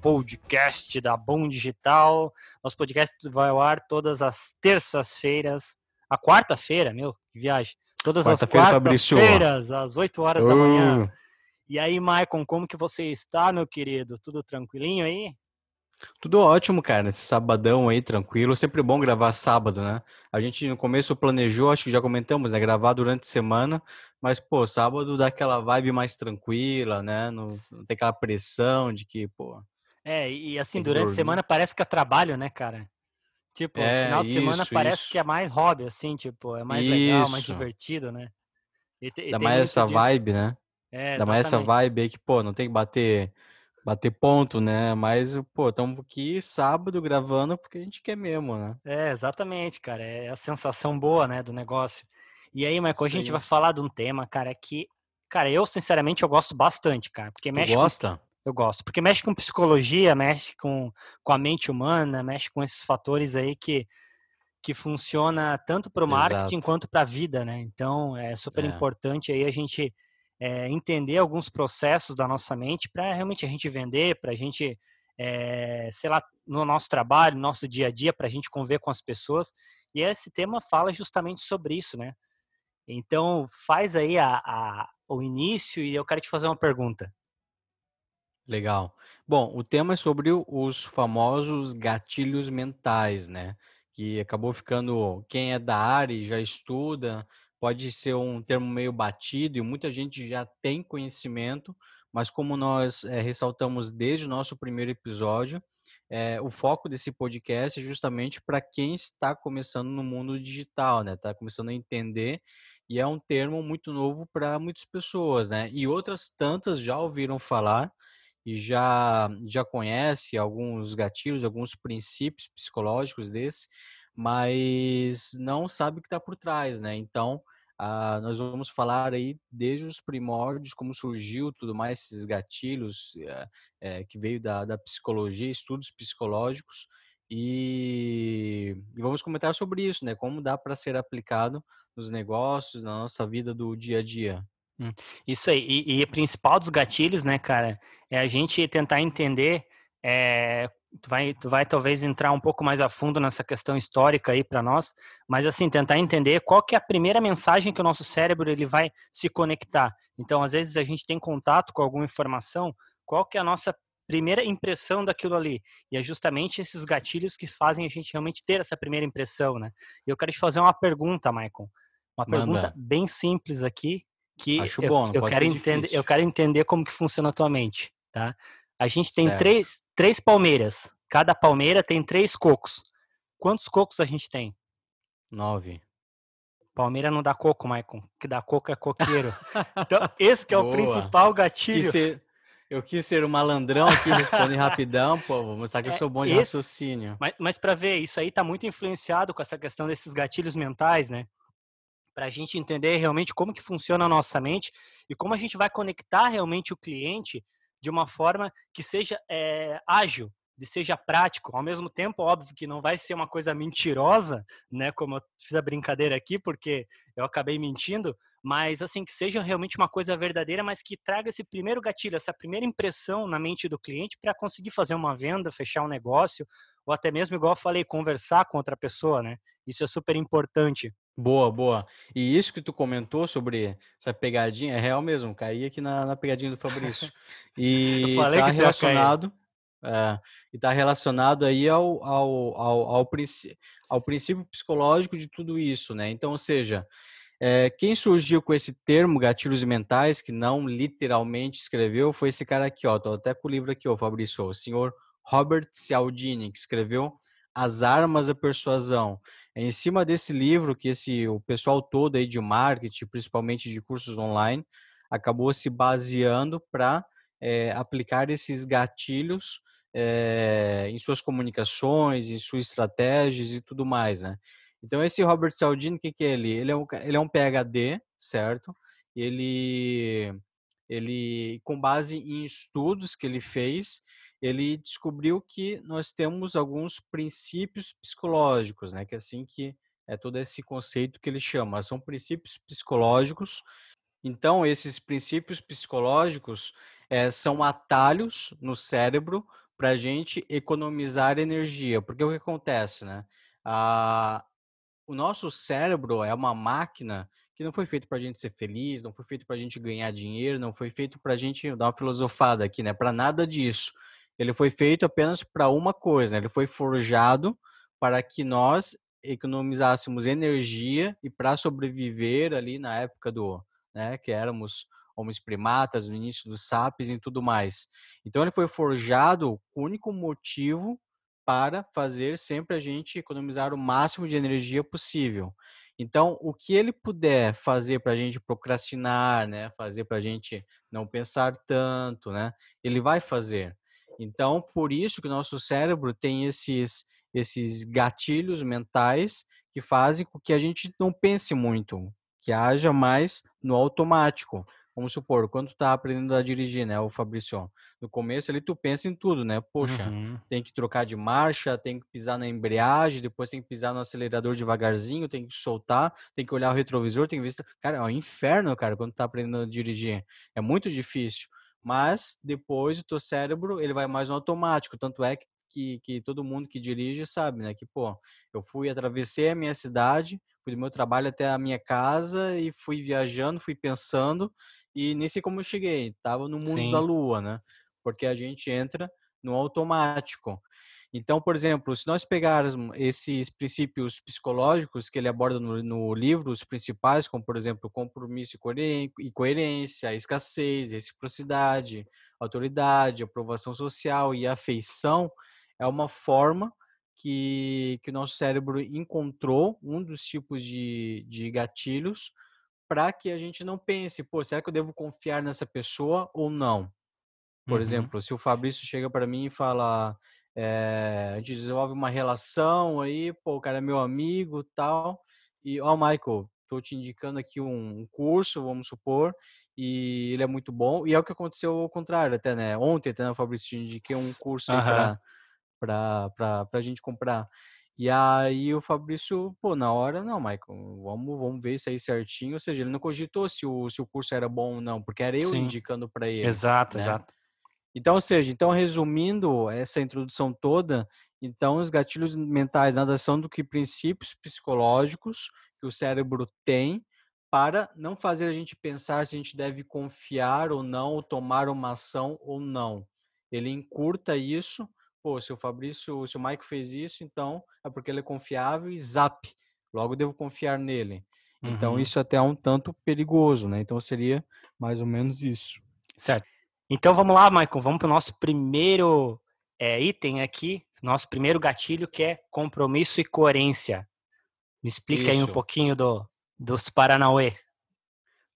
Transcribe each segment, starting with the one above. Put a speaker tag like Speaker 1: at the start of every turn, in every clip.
Speaker 1: podcast da Bom Digital. Nosso podcast vai ao ar todas as terças-feiras. A quarta-feira, meu, que viagem. Todas as quartas-feiras, às 8 horas uh. da manhã. E aí, Maicon, como que você está, meu querido? Tudo tranquilinho aí?
Speaker 2: Tudo ótimo, cara, nesse sabadão aí, tranquilo. Sempre bom gravar sábado, né? A gente no começo planejou, acho que já comentamos, né? Gravar durante a semana, mas, pô, sábado dá aquela vibe mais tranquila, né? Não, não tem aquela pressão de que, pô.
Speaker 1: É, e assim, durante a semana parece que é trabalho, né, cara? Tipo, é, final de isso, semana parece isso. que é mais hobby, assim, tipo, é mais isso. legal, mais divertido, né?
Speaker 2: E, Dá mais essa disso. vibe, né? É, Dá mais essa vibe aí que, pô, não tem que bater bater ponto, né? Mas, pô, estamos aqui sábado gravando porque a gente quer mesmo, né?
Speaker 1: É, exatamente, cara. É a sensação boa, né, do negócio. E aí, Michael, a gente vai falar de um tema, cara, que, cara, eu sinceramente eu gosto bastante, cara, porque mexe
Speaker 2: tu gosta?
Speaker 1: Com... Eu gosto, porque mexe com psicologia, mexe com, com a mente humana, mexe com esses fatores aí que que funciona tanto para o marketing Exato. quanto para a vida, né? Então é super é. importante aí a gente é, entender alguns processos da nossa mente para realmente a gente vender, para a gente, é, sei lá, no nosso trabalho, no nosso dia a dia, para a gente conviver com as pessoas. E esse tema fala justamente sobre isso, né? Então, faz aí a, a, o início e eu quero te fazer uma pergunta.
Speaker 2: Legal. Bom, o tema é sobre os famosos gatilhos mentais, né? Que acabou ficando, quem é da área e já estuda, pode ser um termo meio batido e muita gente já tem conhecimento, mas como nós é, ressaltamos desde o nosso primeiro episódio, é, o foco desse podcast é justamente para quem está começando no mundo digital, né? Está começando a entender e é um termo muito novo para muitas pessoas, né? E outras tantas já ouviram falar e já já conhece alguns gatilhos, alguns princípios psicológicos desse, mas não sabe o que está por trás, né? Então, ah, nós vamos falar aí desde os primórdios, como surgiu tudo mais, esses gatilhos é, é, que veio da, da psicologia, estudos psicológicos, e, e, vamos comentar sobre isso, né? Como dá para ser aplicado nos negócios, na nossa vida do dia a dia.
Speaker 1: Hum, isso aí. E, e o principal dos gatilhos, né, cara, é a gente tentar entender é, tu vai, tu vai talvez entrar um pouco mais a fundo nessa questão histórica aí para nós, mas assim, tentar entender qual que é a primeira mensagem que o nosso cérebro ele vai se conectar. Então, às vezes a gente tem contato com alguma informação, qual que é a nossa primeira impressão daquilo ali? E é justamente esses gatilhos que fazem a gente realmente ter essa primeira impressão, né? E eu quero te fazer uma pergunta, Maicon. Uma Manda. pergunta bem simples aqui, que
Speaker 2: Acho eu, bom,
Speaker 1: eu quero entender, eu quero entender como que funciona a tua mente, tá? A gente tem três, três palmeiras. Cada palmeira tem três cocos. Quantos cocos a gente tem?
Speaker 2: Nove.
Speaker 1: Palmeira não dá coco, Maicon. que dá coco é coqueiro. então, esse que é o principal gatilho.
Speaker 2: Quis ser, eu quis ser um malandrão aqui, responde rapidão, pô, vou mostrar que é, eu sou bom de esse, raciocínio.
Speaker 1: Mas, mas para ver, isso aí tá muito influenciado com essa questão desses gatilhos mentais, né? Para a gente entender realmente como que funciona a nossa mente e como a gente vai conectar realmente o cliente de uma forma que seja é, ágil, de seja prático. Ao mesmo tempo, óbvio que não vai ser uma coisa mentirosa, né? Como eu fiz a brincadeira aqui, porque eu acabei mentindo, mas assim que seja realmente uma coisa verdadeira, mas que traga esse primeiro gatilho, essa primeira impressão na mente do cliente para conseguir fazer uma venda, fechar um negócio, ou até mesmo igual eu falei, conversar com outra pessoa, né? Isso é super importante.
Speaker 2: Boa, boa. E isso que tu comentou sobre essa pegadinha é real mesmo, caí aqui na, na pegadinha do Fabrício. E tá relacionado, é, e tá relacionado aí ao, ao, ao, ao, ao, princípio psicológico de tudo isso, né? Então, ou seja, é, quem surgiu com esse termo gatilhos mentais, que não literalmente escreveu, foi esse cara aqui, ó. Tô até com o livro aqui, ó, Fabrício, o senhor Robert Cialdini, que escreveu As Armas da Persuasão. É em cima desse livro que esse o pessoal todo aí de marketing, principalmente de cursos online, acabou se baseando para é, eh, aplicar esses gatilhos é, em suas comunicações, em suas estratégias e tudo mais, né? Então esse Robert Cialdini, o que, que é ele? Ele é um, ele é um PhD, certo? Ele ele com base em estudos que ele fez, ele descobriu que nós temos alguns princípios psicológicos, né? Que é assim que é todo esse conceito que ele chama, são princípios psicológicos. Então, esses princípios psicológicos, é, são atalhos no cérebro para a gente economizar energia. Porque o que acontece, né? Ah, o nosso cérebro é uma máquina que não foi feito para a gente ser feliz, não foi feito para a gente ganhar dinheiro, não foi feito para a gente dar uma filosofada aqui, né? Para nada disso. Ele foi feito apenas para uma coisa, né? ele foi forjado para que nós economizássemos energia e para sobreviver ali na época do, né, que éramos homens primatas, no início dos sapiens e tudo mais. Então ele foi forjado com o único motivo para fazer sempre a gente economizar o máximo de energia possível. Então, o que ele puder fazer para a gente procrastinar, né, fazer para a gente não pensar tanto, né, ele vai fazer. Então, por isso que o nosso cérebro tem esses esses gatilhos mentais que fazem com que a gente não pense muito, que haja mais no automático. Vamos supor, quando tu tá aprendendo a dirigir, né, o Fabrício, no começo ali tu pensa em tudo, né? Poxa, uhum. tem que trocar de marcha, tem que pisar na embreagem, depois tem que pisar no acelerador devagarzinho, tem que soltar, tem que olhar o retrovisor, tem que ver... Cara, é um inferno, cara, quando tu tá aprendendo a dirigir. É muito difícil. Mas depois o teu cérebro, ele vai mais no automático, tanto é que que, que todo mundo que dirige sabe, né? Que, pô, eu fui, atravessei a minha cidade, fui do meu trabalho até a minha casa e fui viajando, fui pensando e nem sei como eu cheguei. Tava no mundo Sim. da lua, né? Porque a gente entra no automático. Então, por exemplo, se nós pegarmos esses princípios psicológicos que ele aborda no, no livro, os principais, como por exemplo, compromisso e coerência, escassez, reciprocidade, autoridade, aprovação social e afeição, é uma forma que, que o nosso cérebro encontrou, um dos tipos de, de gatilhos, para que a gente não pense, pô, será que eu devo confiar nessa pessoa ou não? Por uhum. exemplo, se o Fabrício chega para mim e fala, é, a gente desenvolve uma relação aí, pô, o cara é meu amigo tal, e, ó, oh, Michael, tô te indicando aqui um, um curso, vamos supor, e ele é muito bom, e é o que aconteceu ao contrário até, né? Ontem até, né, Fabrício, te indiquei um curso uhum. para para a gente comprar. E aí o Fabrício, pô, na hora, não, Michael, vamos, vamos ver isso aí certinho. Ou seja, ele não cogitou se o, se o curso era bom ou não, porque era eu Sim. indicando para ele.
Speaker 1: Exato, né? exato.
Speaker 2: Então, ou seja, então resumindo essa introdução toda, então os gatilhos mentais nada são do que princípios psicológicos que o cérebro tem para não fazer a gente pensar se a gente deve confiar ou não, ou tomar uma ação ou não. Ele encurta isso pô, se o Fabrício, se o Mike fez isso, então é porque ele é confiável e zap, logo devo confiar nele. Então, uhum. Então isso até é um tanto perigoso, né? Então seria mais ou menos isso.
Speaker 1: Certo. Então vamos lá, Michael, vamos para o nosso primeiro é, item aqui, nosso primeiro gatilho que é compromisso e coerência. Me explica isso. aí um pouquinho do, dos Paranauê.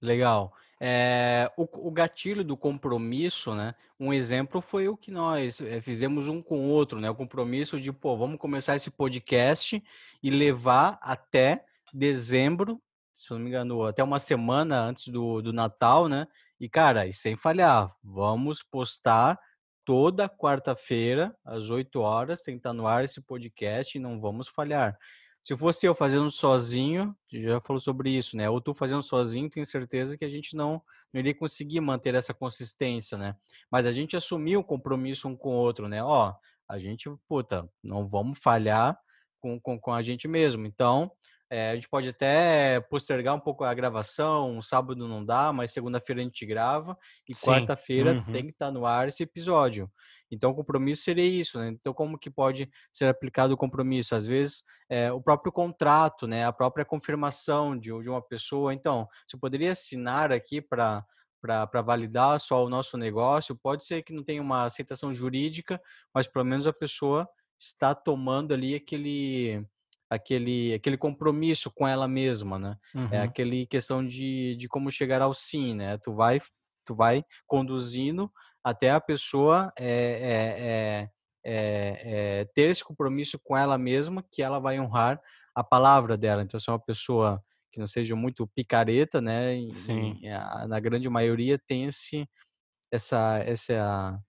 Speaker 2: Legal. É, o, o, gatilho do compromisso, né? Um exemplo foi o que nós é, fizemos um com o outro, né? O compromisso de, pô, vamos começar esse podcast e levar até dezembro, se não me engano, até uma semana antes do, do Natal, né? E, cara, e sem falhar, vamos postar toda quarta-feira, às 8 horas, estar no ar esse podcast e não vamos falhar. Se fosse eu fazendo sozinho, já falou sobre isso, né? Ou tu fazendo sozinho, tenho certeza que a gente não, não iria conseguir manter essa consistência, né? Mas a gente assumiu um compromisso um com o outro, né? Ó, a gente, puta, não vamos falhar com, com, com a gente mesmo. Então, é, a gente pode até postergar um pouco a gravação, um sábado não dá, mas segunda-feira a gente grava e quarta-feira uhum. tem que estar no ar esse episódio. Então, o compromisso seria isso, né? Então, como que pode ser aplicado o compromisso? Às vezes, é, o próprio contrato, né? A própria confirmação de, de uma pessoa. Então, você poderia assinar aqui para para validar só o nosso negócio. Pode ser que não tenha uma aceitação jurídica, mas pelo menos a pessoa está tomando ali aquele aquele, aquele compromisso com ela mesma, né? É uhum. É aquele questão de, de como chegar ao sim, né? Tu vai, tu vai conduzindo até a pessoa é, é, ter esse compromisso com ela mesma, que ela vai honrar a palavra dela. Então, se é uma pessoa que não seja muito picareta, né? Sim. E, a, na grande maioria tem esse, essa, essa,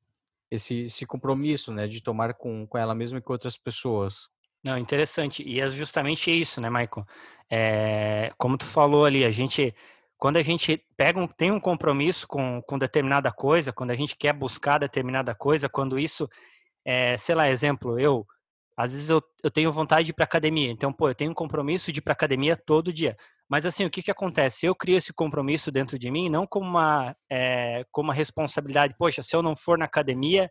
Speaker 2: esse, esse compromisso, né? De tomar com, com ela mesma e com outras pessoas.
Speaker 1: Não, interessante. E é justamente isso, né, Michael? É, como tu falou ali, a gente quando a gente pega um, tem um compromisso com, com determinada coisa, quando a gente quer buscar determinada coisa, quando isso, é, sei lá, exemplo, eu, às vezes eu, eu tenho vontade de ir para academia, então, pô, eu tenho um compromisso de ir para academia todo dia. Mas assim, o que que acontece? Eu crio esse compromisso dentro de mim, não como uma, é, como uma responsabilidade, poxa, se eu não for na academia,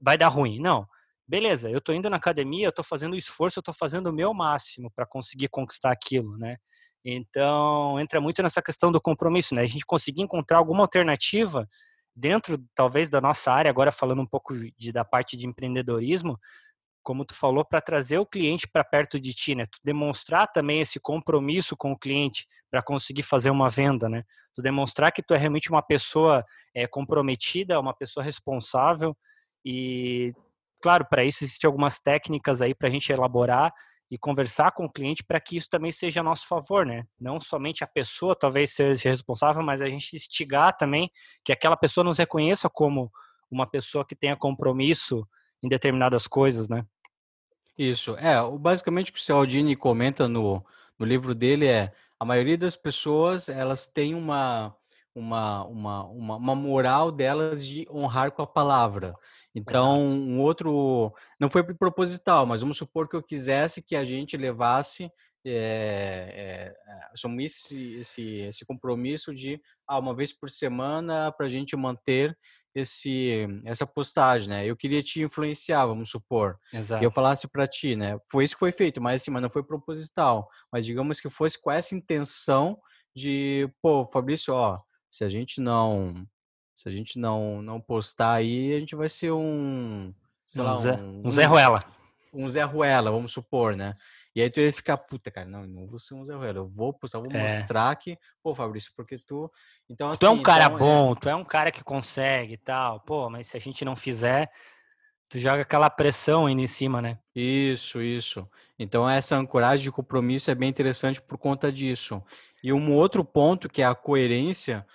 Speaker 1: vai dar ruim. Não. Beleza, eu tô indo na academia, eu tô fazendo esforço, eu tô fazendo o meu máximo para conseguir conquistar aquilo, né? Então, entra muito nessa questão do compromisso, né? A gente conseguir encontrar alguma alternativa dentro, talvez, da nossa área, agora falando um pouco de, da parte de empreendedorismo, como tu falou, para trazer o cliente para perto de ti, né? Tu demonstrar também esse compromisso com o cliente para conseguir fazer uma venda, né? Tu demonstrar que tu é realmente uma pessoa é, comprometida, uma pessoa responsável e, claro, para isso existem algumas técnicas aí para a gente elaborar e conversar com o cliente para que isso também seja a nosso favor, né? Não somente a pessoa talvez seja responsável, mas a gente instigar também que aquela pessoa nos reconheça como uma pessoa que tenha compromisso em determinadas coisas, né?
Speaker 2: Isso. É, basicamente o que o Cialdini comenta no, no livro dele é a maioria das pessoas, elas têm uma, uma, uma, uma, uma moral delas de honrar com a palavra. Então, Exato. um outro. Não foi proposital, mas vamos supor que eu quisesse que a gente levasse. É, é, assumisse esse, esse compromisso de ah, uma vez por semana para a gente manter esse essa postagem, né? Eu queria te influenciar, vamos supor. Exato. E eu falasse para ti, né? Foi isso que foi feito, mas assim, mas não foi proposital. Mas digamos que fosse com essa intenção de, pô, Fabrício, ó, se a gente não se a gente não, não postar aí, a gente vai ser um.
Speaker 1: Sei um lá, Zé, um, um Zé Ruela.
Speaker 2: Um Zé Ruela, vamos supor, né? E aí tu ia ficar, puta, cara, não, não vou ser um Zé Ruela. Eu vou postar, vou é. mostrar que, pô, Fabrício, porque tu. Então,
Speaker 1: assim, tu é um assim, cara então, é bom, é... tu é um cara que consegue e tal. Pô, mas se a gente não fizer, tu joga aquela pressão ainda em cima, né?
Speaker 2: Isso, isso. Então essa ancoragem de compromisso é bem interessante por conta disso. E um outro ponto que é a coerência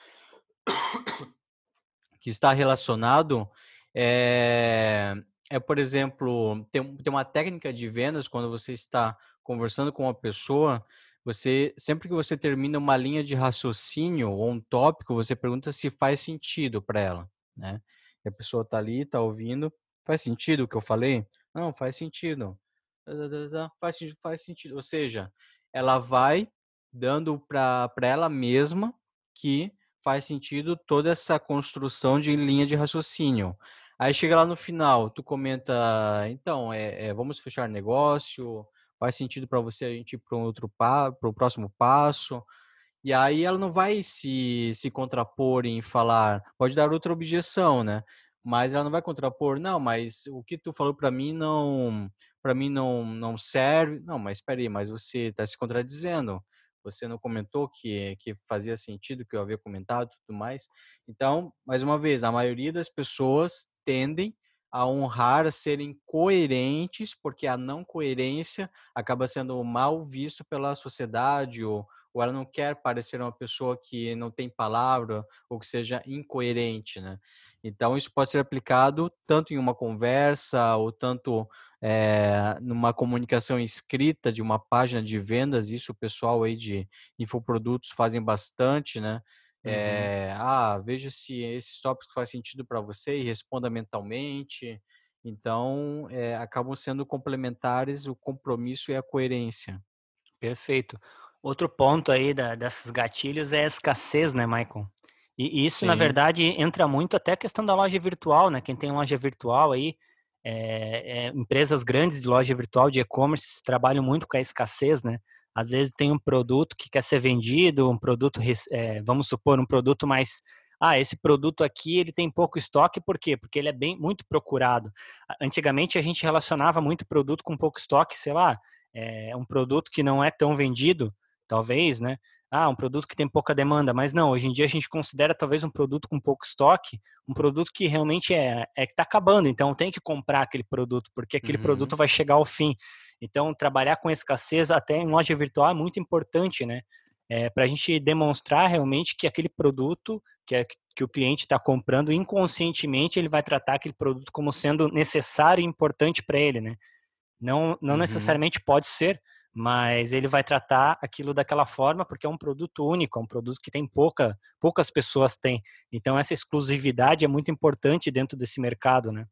Speaker 2: que está relacionado é, é por exemplo, tem, tem uma técnica de vendas quando você está conversando com uma pessoa, você sempre que você termina uma linha de raciocínio ou um tópico, você pergunta se faz sentido para ela, né? E a pessoa está ali, está ouvindo, faz sentido o que eu falei? Não, faz sentido. Faz, faz sentido. Ou seja, ela vai dando para ela mesma que faz sentido toda essa construção de linha de raciocínio. Aí chega lá no final, tu comenta, então, é, é vamos fechar negócio, faz sentido para você a gente ir para um outro para o próximo passo. E aí ela não vai se, se contrapor em falar, pode dar outra objeção, né? Mas ela não vai contrapor, não, mas o que tu falou para mim não, para mim não não serve. Não, mas espera aí, mas você está se contradizendo você não comentou que, que fazia sentido, que eu havia comentado tudo mais. Então, mais uma vez, a maioria das pessoas tendem a honrar, a serem coerentes, porque a não coerência acaba sendo mal visto pela sociedade ou, ou ela não quer parecer uma pessoa que não tem palavra ou que seja incoerente, né? Então, isso pode ser aplicado tanto em uma conversa ou tanto é, numa comunicação escrita de uma página de vendas, isso o pessoal aí de infoprodutos fazem bastante, né? É, ah, veja se esses tópicos faz sentido para você e responda mentalmente. Então, é, acabam sendo complementares o compromisso e a coerência.
Speaker 1: Perfeito. Outro ponto aí da, desses gatilhos é a escassez, né, Michael? E isso, Sim. na verdade, entra muito até a questão da loja virtual, né? Quem tem loja virtual aí, é, é, empresas grandes de loja virtual de e-commerce trabalham muito com a escassez, né? Às vezes tem um produto que quer ser vendido, um produto, é, vamos supor, um produto mais ah, esse produto aqui ele tem pouco estoque, por quê? Porque ele é bem muito procurado. Antigamente a gente relacionava muito produto com pouco estoque, sei lá, é um produto que não é tão vendido, talvez, né? Ah, um produto que tem pouca demanda, mas não, hoje em dia a gente considera talvez um produto com pouco estoque, um produto que realmente é, é que está acabando, então tem que comprar aquele produto, porque aquele uhum. produto vai chegar ao fim. Então, trabalhar com escassez até em loja virtual é muito importante, né? É, para a gente demonstrar realmente que aquele produto que, é, que o cliente está comprando, inconscientemente ele vai tratar aquele produto como sendo necessário e importante para ele, né? Não, não uhum. necessariamente pode ser, mas ele vai tratar aquilo daquela forma porque é um produto único, é um produto que tem pouca, poucas pessoas têm. Então essa exclusividade é muito importante dentro desse mercado, né?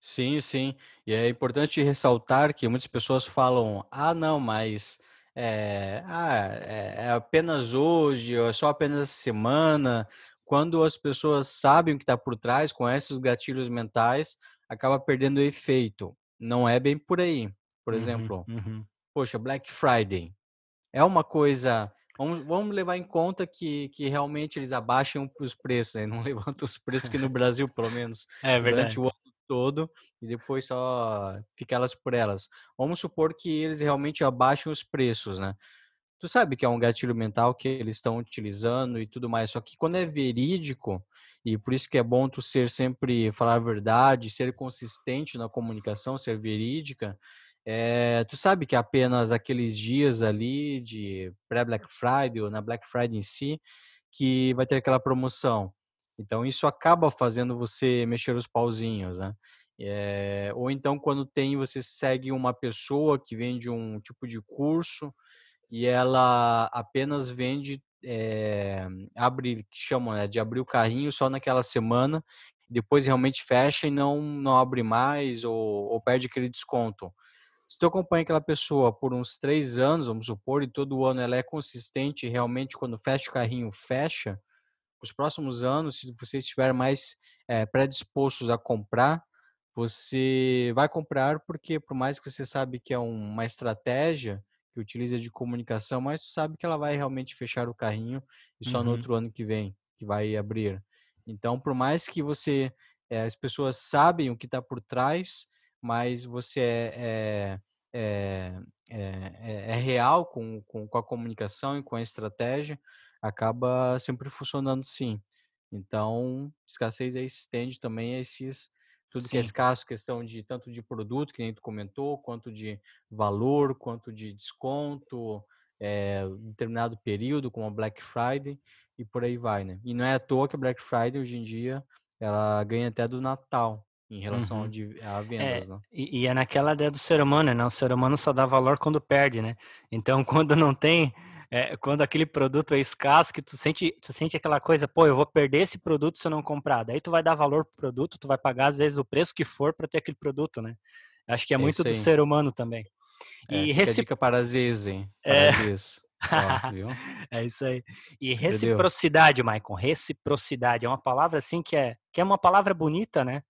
Speaker 2: Sim, sim. E é importante ressaltar que muitas pessoas falam: ah, não, mas é, ah, é, é apenas hoje, ou é só apenas semana. Quando as pessoas sabem o que está por trás, conhecem os gatilhos mentais, acaba perdendo o efeito. Não é bem por aí. Por uhum, exemplo, uhum. Poxa, Black Friday é uma coisa. Vamos, vamos levar em conta que, que realmente eles abaixam os preços, né? não levantam os preços que no Brasil, pelo menos,
Speaker 1: é
Speaker 2: durante o ano todo e depois só fica elas por elas. Vamos supor que eles realmente abaixem os preços, né? Tu sabe que é um gatilho mental que eles estão utilizando e tudo mais, só que quando é verídico, e por isso que é bom tu ser sempre falar a verdade, ser consistente na comunicação, ser verídica, é, tu sabe que apenas aqueles dias ali de pré-Black Friday ou na Black Friday em si, que vai ter aquela promoção. Então isso acaba fazendo você mexer os pauzinhos, né? É, ou então quando tem você segue uma pessoa que vende um tipo de curso e ela apenas vende é, abre que chamam né, de abrir o carrinho só naquela semana depois realmente fecha e não não abre mais ou, ou perde aquele desconto se tu acompanha aquela pessoa por uns três anos vamos supor e todo ano ela é consistente realmente quando fecha o carrinho fecha os próximos anos, se você estiver mais é, predispostos a comprar, você vai comprar porque, por mais que você sabe que é uma estratégia que utiliza de comunicação, mas você sabe que ela vai realmente fechar o carrinho e só uhum. no outro ano que vem que vai abrir. Então, por mais que você, é, as pessoas sabem o que está por trás, mas você é, é, é, é real com, com, com a comunicação e com a estratégia, acaba sempre funcionando sim. Então, escassez aí estende também a esses tudo sim. que é escasso, questão de tanto de produto, que nem tu comentou, quanto de valor, quanto de desconto, é, determinado período, como a Black Friday, e por aí vai, né? E não é à toa que a Black Friday, hoje em dia, ela ganha até do Natal, em relação uhum. a vendas,
Speaker 1: é,
Speaker 2: né?
Speaker 1: E, e, é naquela ideia do ser humano, né? O ser humano só dá valor quando perde, né? Então, quando não tem é, quando aquele produto é escasso, que tu sente, tu sente aquela coisa, pô, eu vou perder esse produto se eu não comprar. Daí tu vai dar valor pro produto, tu vai pagar às vezes o preço que for para ter aquele produto, né? Acho que é, é muito do ser humano também.
Speaker 2: É, e recip... dica para Ziz, hein? É...
Speaker 1: é isso aí. E reciprocidade, Maicon, reciprocidade é uma palavra assim que é que é uma palavra bonita, né?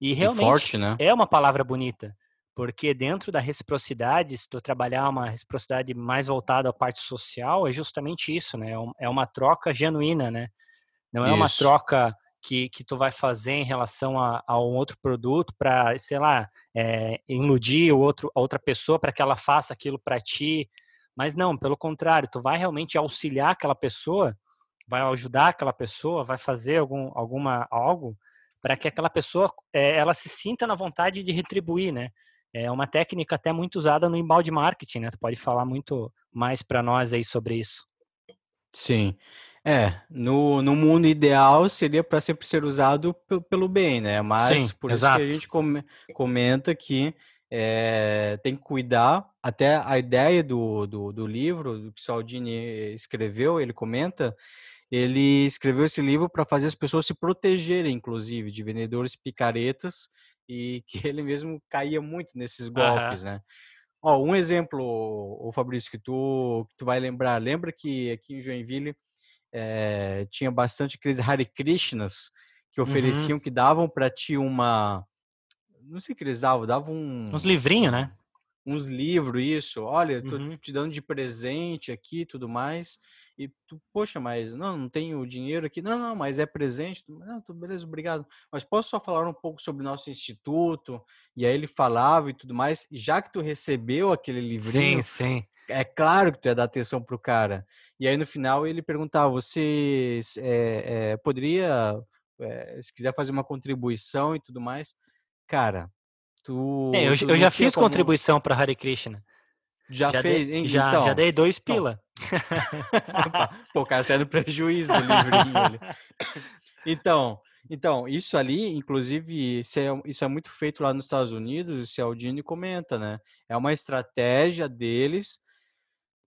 Speaker 1: E realmente e forte, né? é uma palavra bonita. Porque dentro da reciprocidade, se tu trabalhar uma reciprocidade mais voltada à parte social, é justamente isso, né? É, é uma troca genuína, né? Não é isso. uma troca que, que tu vai fazer em relação a, a um outro produto para, sei lá, é, iludir o outro, a outra pessoa para que ela faça aquilo para ti. Mas não, pelo contrário, tu vai realmente auxiliar aquela pessoa, vai ajudar aquela pessoa, vai fazer algum, alguma algo para que aquela pessoa é, ela se sinta na vontade de retribuir, né? é uma técnica até muito usada no embalde marketing, né? Tu pode falar muito mais para nós aí sobre isso.
Speaker 2: Sim. É, no, no mundo ideal seria para sempre ser usado pelo bem, né? Mas Sim, por exato. isso que a gente comenta que é, tem que cuidar. Até a ideia do, do, do livro, do que o Saldini escreveu, ele comenta, ele escreveu esse livro para fazer as pessoas se protegerem, inclusive, de vendedores picaretas e que ele mesmo caía muito nesses golpes, uhum. né? Ó, um exemplo, o Fabrício, que tu, que tu vai lembrar. Lembra que aqui em Joinville é, tinha bastante aqueles Hare Krishnas que uhum. ofereciam, uhum. que davam para ti uma... Não sei o que eles davam, davam um...
Speaker 1: Uns livrinhos, né?
Speaker 2: Uns livros, isso. Olha, tô uhum. te dando de presente aqui tudo mais. E tu, poxa, mas não, não tenho dinheiro aqui. Não, não, mas é presente. Não, tô, beleza, obrigado. Mas posso só falar um pouco sobre o nosso instituto? E aí ele falava e tudo mais. Já que tu recebeu aquele livrinho,
Speaker 1: sim, sim.
Speaker 2: é claro que tu ia dar atenção pro cara. E aí no final ele perguntava: você é, é, poderia, é, se quiser fazer uma contribuição e tudo mais, cara. Tu,
Speaker 1: é, eu,
Speaker 2: tu
Speaker 1: eu já fiz como... contribuição para Hare Krishna.
Speaker 2: Já, já fez?
Speaker 1: Dei, já, então, já dei dois então. pila.
Speaker 2: Pô, o cara saiu no prejuízo do livrinho. então, Então, isso ali, inclusive, isso é, isso é muito feito lá nos Estados Unidos, o Cialdini comenta, né? É uma estratégia deles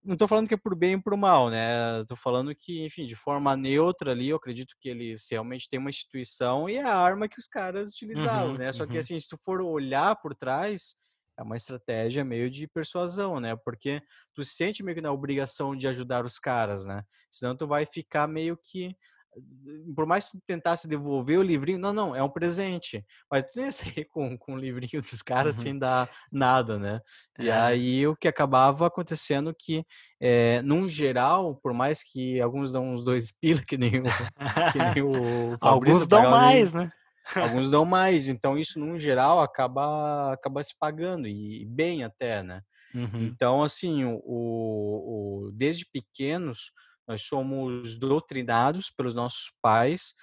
Speaker 2: não estou falando que é por bem ou por mal, né? Estou falando que, enfim, de forma neutra ali, eu acredito que eles realmente têm uma instituição e é a arma que os caras utilizavam,
Speaker 1: uhum,
Speaker 2: né? Só
Speaker 1: uhum.
Speaker 2: que, assim, se tu for olhar por trás, é uma estratégia meio de persuasão, né? Porque tu se sente meio que na obrigação de ajudar os caras, né? Senão tu vai ficar meio que por mais que tu tentasse devolver o livrinho, não, não, é um presente. Mas tu ia sair com, com o livrinho dos caras uhum. sem dar nada, né? E é. aí o que acabava acontecendo que, é, num geral, por mais que alguns dão uns dois pila, que nem o, que nem o
Speaker 1: Alguns dão mais, né?
Speaker 2: Alguns dão mais. Então isso, num geral, acaba, acaba se pagando, e bem até, né? Uhum. Então, assim, o, o, desde pequenos, nós somos doutrinados pelos nossos pais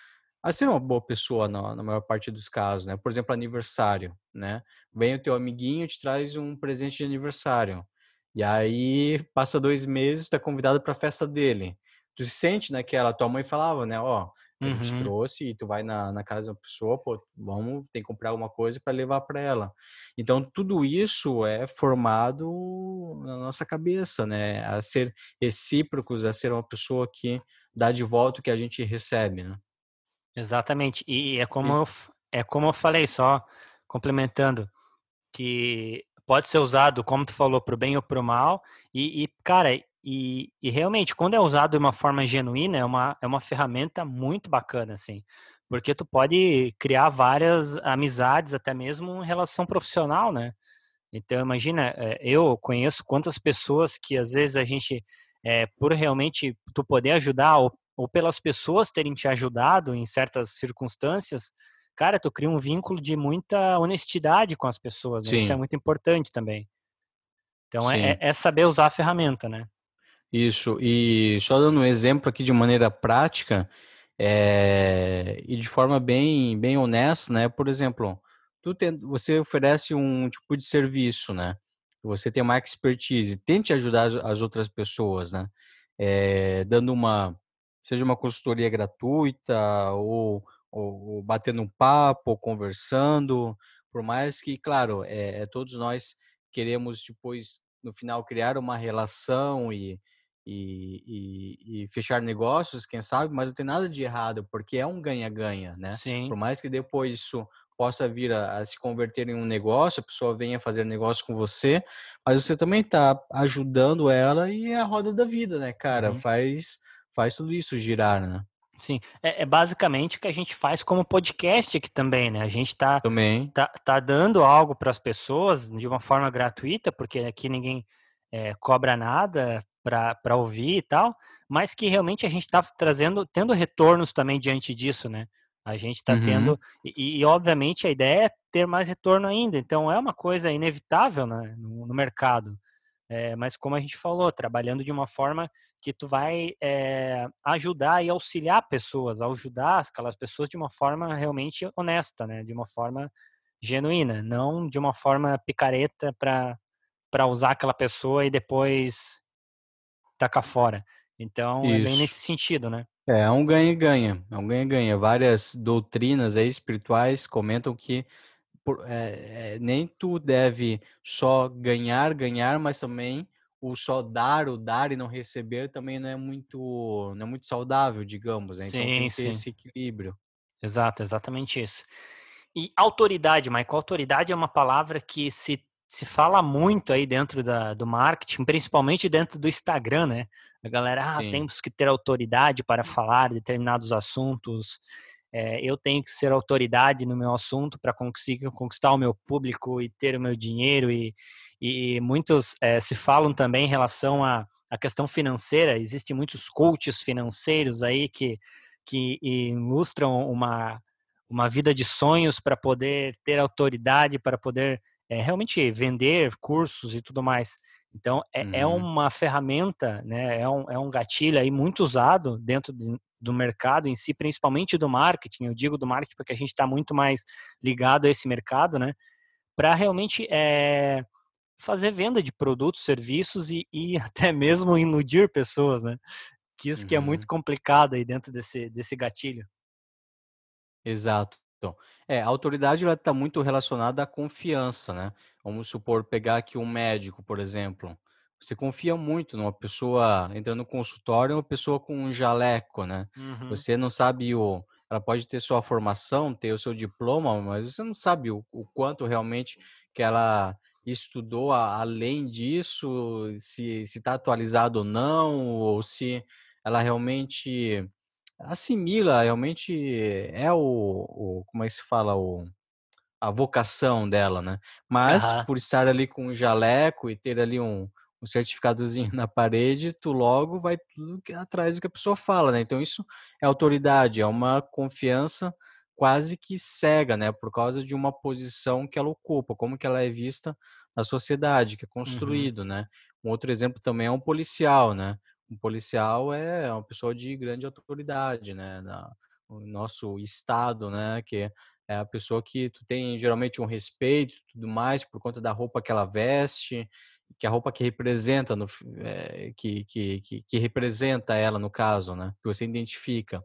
Speaker 2: a ser uma boa pessoa na, na, maior parte dos casos, né? Por exemplo, aniversário, né? Vem o teu amiguinho te traz um presente de aniversário. E aí passa dois meses, tu é convidado para a festa dele. Tu se sente naquela, tua mãe falava, né? Ó, a gente uhum. trouxe e tu vai na, na casa da pessoa, pô, vamos, tem que comprar alguma coisa para levar para ela. Então, tudo isso é formado na nossa cabeça, né? A ser recíprocos, a ser uma pessoa que dá de volta o que a gente recebe, né?
Speaker 1: Exatamente. E é como, eu, é como eu falei, só complementando, que pode ser usado, como tu falou, para o bem ou para o mal. E, e, cara, e, e, realmente, quando é usado de uma forma genuína, é uma, é uma ferramenta muito bacana, assim. Porque tu pode criar várias amizades, até mesmo em relação profissional, né? Então, imagina, eh, eu conheço quantas pessoas que às vezes a gente, é, por realmente tu poder ajudar, ou, ou pelas pessoas terem te ajudado em certas circunstâncias, cara, tu cria um vínculo de muita honestidade com as pessoas, né? Isso é muito importante também. Então, é, é, saber usar a ferramenta, né?
Speaker 2: Isso, e só dando um exemplo aqui de maneira prática é, e de forma bem, bem honesta, né? Por exemplo, tu tem, você oferece um tipo de serviço, né? Você tem uma expertise, tente ajudar as, as outras pessoas, né? É, dando uma, seja uma consultoria gratuita ou, ou, ou batendo um papo, ou conversando, por mais que, claro, é, todos nós queremos depois no final criar uma relação e e, e, e, fechar negócios, quem sabe, mas não tem nada de errado, porque é um ganha-ganha, né?
Speaker 1: Sim.
Speaker 2: Por mais que depois isso possa vir a, a, se converter em um negócio, a pessoa venha fazer negócio com você, mas você também está ajudando ela e é a roda da vida, né, cara? Uhum. Faz, faz tudo isso girar, né?
Speaker 1: Sim, é, é, basicamente o que a gente faz como podcast aqui também, né? A gente está
Speaker 2: também
Speaker 1: tá, tá dando algo para as pessoas de uma forma gratuita, porque aqui ninguém é, cobra nada para ouvir e tal, mas que realmente a gente está trazendo, tendo retornos também diante disso, né? A gente está uhum. tendo, e, e, obviamente a ideia é ter mais retorno ainda, então é uma coisa inevitável né, no, no mercado. É, mas como a gente falou, trabalhando de uma forma que tu vai é, ajudar e auxiliar pessoas, ajudar aquelas pessoas de uma forma realmente honesta, né? De uma forma genuína, não de uma forma picareta para para usar aquela pessoa e depois tacar fora. Então, Isso. é bem nesse sentido, né?
Speaker 2: É, é um ganha-ganha, é um ganha-ganha. Várias doutrinas aí espirituais comentam que por, é, é, nem tu deve só ganhar, ganhar, mas também o só dar, o dar e não receber também não é muito, não é muito saudável, digamos. Né? Então sim, tem que ter sim. esse equilíbrio.
Speaker 1: Exato, exatamente isso. E autoridade, Michael, autoridade é uma palavra que se se fala muito aí dentro da, do marketing, principalmente dentro do Instagram, né? A galera, ah, Sim. temos que ter autoridade para falar determinados assuntos. É, eu tenho que ser autoridade no meu assunto para conseguir conquistar o meu público e ter o meu dinheiro. E, e muitos é, se falam também em relação à, à questão financeira. Existem muitos coaches financeiros aí que, que ilustram uma, uma vida de sonhos para poder ter autoridade, para poder é, realmente vender cursos e tudo mais. Então, é, é uhum. é, uma ferramenta, né, é, um, é um gatilho aí muito usado dentro de, do mercado em si, principalmente do marketing. Eu digo do marketing porque a gente está muito mais ligado a esse mercado, né, para realmente é, fazer venda de produtos, serviços e, e, até mesmo iludir pessoas, né? Que isso uhum. que é muito uhum. complicado aí dentro desse, desse gatilho.
Speaker 2: Exato. Então, é, a autoridade ela está muito relacionada à confiança, né? Vamos supor, pegar aqui um médico, por exemplo. Você confia muito numa pessoa entrando no consultório, uma pessoa com um jaleco, né?
Speaker 1: Uhum.
Speaker 2: Você não sabe o, ela pode ter sua formação, ter o seu diploma, mas você não sabe o, o quanto realmente que ela estudou a, além disso, se está atualizado ou não, ou se ela realmente assimila, realmente é o, o como é que se fala, o, a vocação dela, né? Mas
Speaker 1: Aham.
Speaker 2: por estar ali com um jaleco e ter ali um, um certificadozinho na parede, tu logo vai tudo atrás do que a pessoa fala, né? Então isso é autoridade, é uma confiança quase que cega, né? Por causa de uma posição que ela ocupa, como que ela é vista na sociedade, que é
Speaker 1: Uhum.
Speaker 2: construído, né? Um outro exemplo também é um policial, né? Um policial é uma pessoa de grande autoridade, né? Na, no nosso estado, né? Que é a pessoa que tu tem geralmente um respeito tudo mais por conta da roupa que ela veste, que a roupa que representa no eh, que que que que representa ela no caso, né, que você identifica.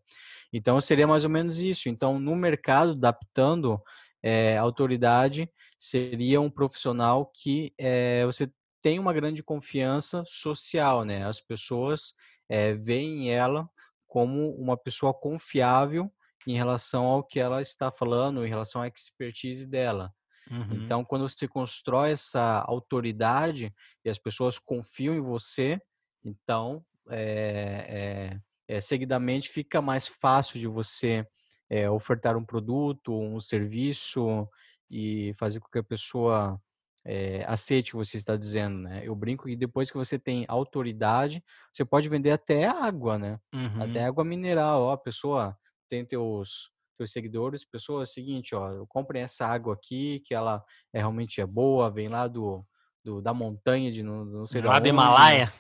Speaker 2: Então seria mais ou menos isso. Então no mercado, adaptando, eh, autoridade seria um profissional que, eh, você tem uma grande confiança social, né, as pessoas, eh, veem ela como uma pessoa confiável em relação ao que ela está falando, em relação à expertise dela.
Speaker 1: Uhum.
Speaker 2: Então, quando você constrói essa autoridade e as pessoas confiam em você, então, eh eh eh, seguidamente fica mais fácil de você, eh, ofertar um produto, um serviço e fazer com que a pessoa, eh, aceite o que você está dizendo, né. Eu brinco que depois que você tem autoridade, você pode vender até água, né, até
Speaker 1: Uhum.
Speaker 2: água mineral. Ó, a pessoa tem teus teus seguidores, pessoa, é o seguinte, ó, comprem essa água aqui que ela é realmente é boa, vem lá do do da montanha de não não sei
Speaker 1: Lá do
Speaker 2: onde,
Speaker 1: Himalaia?